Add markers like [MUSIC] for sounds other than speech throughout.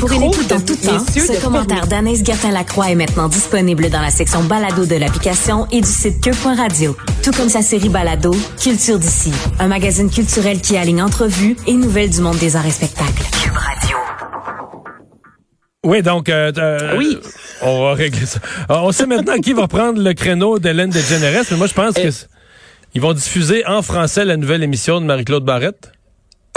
Pour une écoute en tout temps, ce commentaire d'Anaïs Gertin-Lacroix est maintenant disponible dans la section balado de l'application et du site cube.radio. Tout comme sa série balado, Culture d'ici, un magazine culturel qui aligne entrevues et nouvelles du monde des arts et spectacles. Cube Radio. Oui, donc, euh, euh, Oui. on va régler ça. Euh, On sait maintenant qui va prendre le créneau d'Hélène DeGeneres, mais moi, je pense que c- ils vont diffuser en français la nouvelle émission de Marie-Claude Barrette.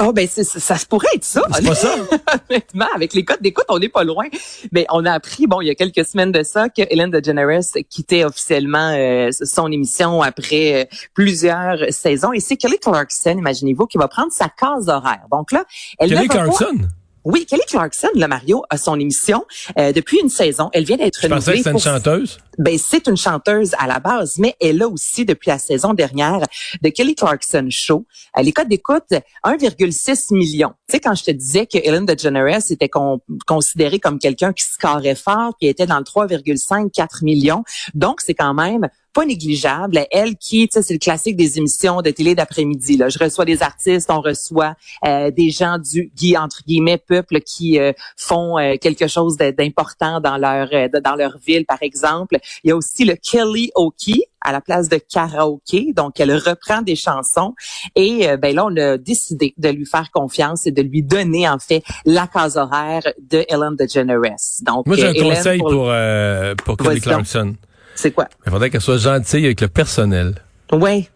Oh ben c'est- ça se pourrait être ça. C'est pas ça? [LAUGHS] Honnêtement, avec les codes d'écoute, on n'est pas loin. Mais on a appris, bon, il y a quelques semaines de ça, que Ellen DeGeneres quittait officiellement euh, son émission après euh, plusieurs saisons. Et c'est Kelly Clarkson, imaginez-vous, qui va prendre sa case horaire. Donc là, elle Kelly pas- Clarkson? Oui, Kelly Clarkson, le Mario, a son émission euh, depuis une saison. Elle vient d'être Je pensais que renouvelée. c'était une chanteuse. Ben, c'est une chanteuse à la base, mais elle a aussi, depuis la saison dernière, de Kelly Clarkson Show, les codes d'écoute, 1,6 million. Tu sais, quand je te disais que Ellen DeGeneres était con- considérée comme quelqu'un qui scorait fort, qui était dans le 3,5, 4 millions. Donc, c'est quand même pas négligeable. Elle qui, tu sais, c'est le classique des émissions de télé d'après-midi. Là, je reçois des artistes, on reçoit euh, des gens du entre guillemets peuple qui euh, font euh, quelque chose d'important dans leur dans leur ville, par exemple. Il y a aussi le Kelly Oki à la place de karaoké, donc elle reprend des chansons et euh, ben là on a décidé de lui faire confiance et de lui donner en fait la case horaire de Ellen DeGeneres. Donc Moi, j'ai un euh, conseil pour- pour, euh, pour Kelly. Clarkson. c'est quoi? Il faudrait qu'elle soit gentille avec le personnel. Ouais.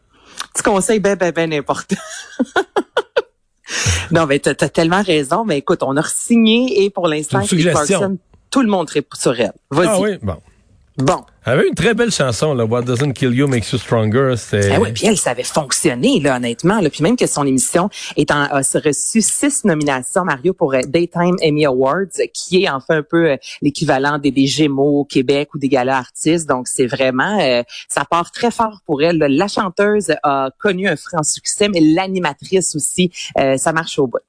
Petit conseil ben, ben, ben important. [LAUGHS] non, mais t'as as tellement raison. Mais écoute, on a signé et pour l'instant, tout le monde tripe sur elle. Vas-y. Ah oui? Bon. Bon. Elle avait une très belle chanson, là, What Doesn't Kill You Makes You Stronger. C'était... Ah ouais, puis elle, ça avait fonctionné, là, honnêtement. Là. Puis même que son émission est en, a reçu six nominations, Mario, pour euh, Daytime Emmy Awards, qui est enfin un peu euh, l'équivalent des, des Gémeaux au Québec ou des galas artistes. Donc, c'est vraiment, euh, ça part très fort pour elle. là. La chanteuse a connu un franc succès, mais l'animatrice aussi, euh, ça marche au bout.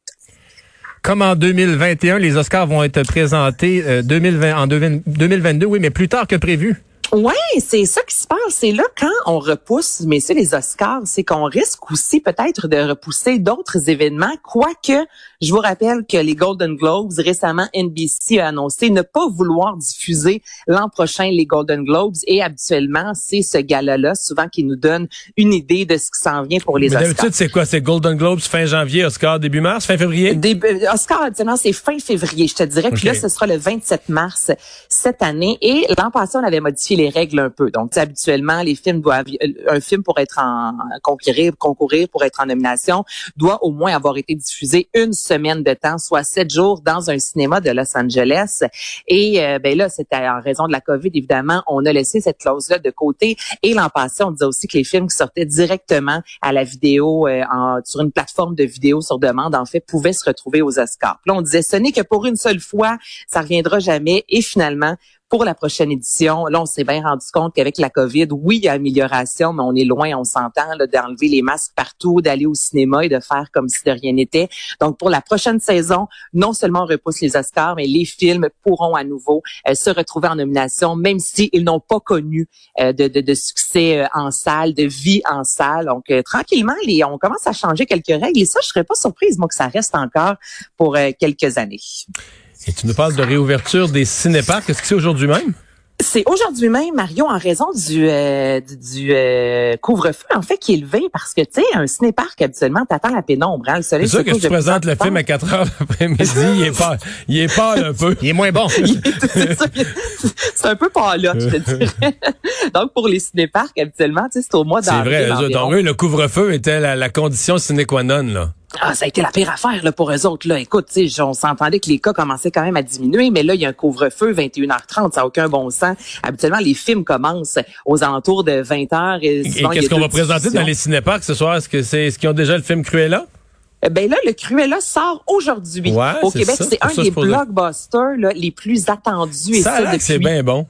Comme en 2021, les Oscars vont être présentés euh, 2020, en 2000 2022, oui, mais plus tard que prévu. Ouais, c'est ça qui se passe. C'est là quand on repousse, mais c'est les Oscars, c'est qu'on risque aussi peut-être de repousser d'autres événements, quoique je vous rappelle que les Golden Globes, récemment NBC a annoncé ne pas vouloir diffuser l'an prochain les Golden Globes et habituellement c'est ce gala-là souvent qui nous donne une idée de ce qui s'en vient pour les Mais Oscars. d'habitude, c'est quoi? C'est Golden Globes fin janvier, Oscar début mars, fin février? Début, euh, Oscar, c'est fin février, je te dirais. Puis Ok. là, ce sera le 27 mars cette année. Et l'an passé, on avait modifié les règles un peu. Donc, habituellement, les films doivent, euh, un film pour être en concourir, concourir pour être en nomination, doit au moins avoir été diffusé une semaine de temps, soit sept jours dans un cinéma de Los Angeles. Et euh, ben là, c'était en raison de la COVID, évidemment, on a laissé cette clause-là de côté. Et l'an passé, on disait aussi que les films qui sortaient directement à la vidéo, euh, en- sur une plateforme de vidéo sur demande, en fait, pouvaient se retrouver aux Oscars. Là, on disait, ce n'est que pour une seule fois, ça reviendra jamais. Et finalement, pour la prochaine édition, là, on s'est bien rendu compte qu'avec la COVID, oui, il y a amélioration, mais on est loin, on s'entend, d'enlever les masques partout, d'aller au cinéma et de faire comme si de rien n'était. Donc, pour la prochaine saison, non seulement on repousse les Oscars, mais les films pourront à nouveau euh, se retrouver en nomination, même s'ils n'ont pas connu euh, de, de, de succès euh, en salle, de vie en salle. Donc, tranquillement, les, on commence à changer quelques règles. Et ça, je serais pas surprise, moi, que ça reste encore pour quelques années. Et tu nous parles de réouverture des cinéparcs. Est-ce que c'est aujourd'hui même? C'est aujourd'hui même, Mario, en raison du, euh, du, du, euh, couvre-feu, en fait, qui est levé parce que, tu sais, un cinéparc, habituellement, t'attends la pénombre, hein, le C'est soleil sûr se que tu présentes en le film à tard. 4 heures l'après-midi, il est pas, il est pas un peu. Il est moins bon. [LAUGHS] C'est c'est un peu pas là, je te dirais. [LAUGHS] Donc, pour les cinéparcs, habituellement, tu sais, c'est au mois C'est d'avril. vrai. autres, environ. donc, eux, le couvre-feu était la, la condition sine qua non, là. Ah, ça a été la pire affaire là, pour eux autres. Là. Écoute, tu sais, on s'entendait que les cas commençaient quand même à diminuer, mais là, il y a un couvre-feu, 21h30, ça n'a aucun bon sens. Habituellement, les films commencent aux alentours de 20h. Et, Et qu'est-ce qu'on va présenter dans les cinéparcs ce soir? Est-ce que c'est, est-ce qu'ils ont déjà le film Cruella? Eh Ben là, le Cruella sort aujourd'hui. Ouais, Au Québec, c'est un des blockbusters là, les plus attendus. Ça ça, c'est bien bon.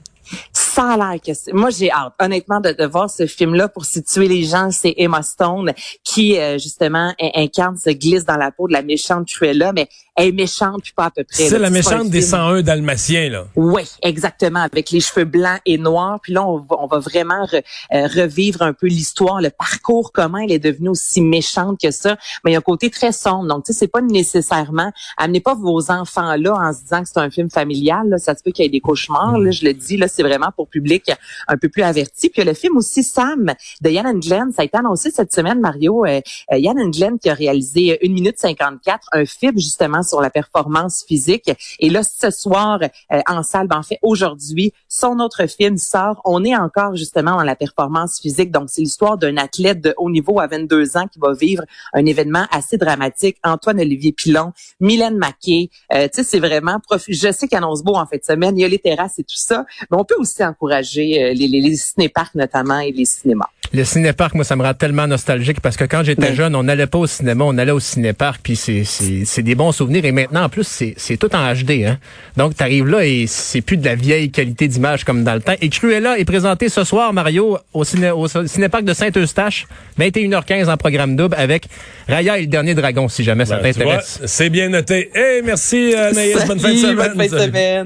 Ça a l'air que c'est- Moi, j'ai hâte, honnêtement, de, de voir ce film-là. Pour situer les gens, c'est Emma Stone qui, euh, justement, in- incarne, se glisse dans la peau de la méchante Cruella. Mais elle est méchante puis pas à peu près. C'est la méchante des 101 dalmatiens là. Oui, exactement, avec les cheveux blancs et noirs. Puis là, on va, on va vraiment euh, revivre un peu l'histoire, le parcours, comment elle est devenue aussi méchante que ça. Mais il y a un côté très sombre. Donc, tu sais, c'est pas nécessairement, amenez pas vos enfants là en se disant que c'est un film familial. Là. Ça se peut qu'il y ait des cauchemars. Là, je le dis, là, c'est vraiment pour public un peu plus averti. Puis le film aussi Sam de Yann and Glenn, ça a été annoncé cette semaine, Mario. Euh, euh, Yann and Glenn qui a réalisé 1 minute 54, un film justement sur la performance physique. Et là, ce soir, euh, en salle, ben, en fait, aujourd'hui, son autre film sort. On est encore justement dans la performance physique. Donc, c'est l'histoire d'un athlète de haut niveau à 22 ans qui va vivre un événement assez dramatique. Antoine-Olivier Pilon, Mylène Maquet. Euh, tu sais, c'est vraiment... Je sais qu'il annonce beau en fait de semaine. Il y a les terrasses et tout ça. Mais on peut aussi encourager euh, les, les, les cinéparcs notamment et les cinémas. Le cinéparc, moi, ça me rend tellement nostalgique parce que quand j'étais jeune, on n'allait pas au cinéma, on allait au cinéparc, puis c'est, c'est, des bons souvenirs. Et maintenant, en plus, c'est, c'est tout en HD. Hein? Donc, tu arrives là et c'est plus de la vieille qualité d'image comme dans le temps. Et Cruella est présenté ce soir, Mario, au, ciné, au cinéparc de Saint-Eustache, 21h15 en programme double avec Raya et le dernier dragon, si jamais ça ben, t'intéresse. C'est bien noté. Hey, merci Anaïs, bonne fin de semaine. Bonne fin de semaine.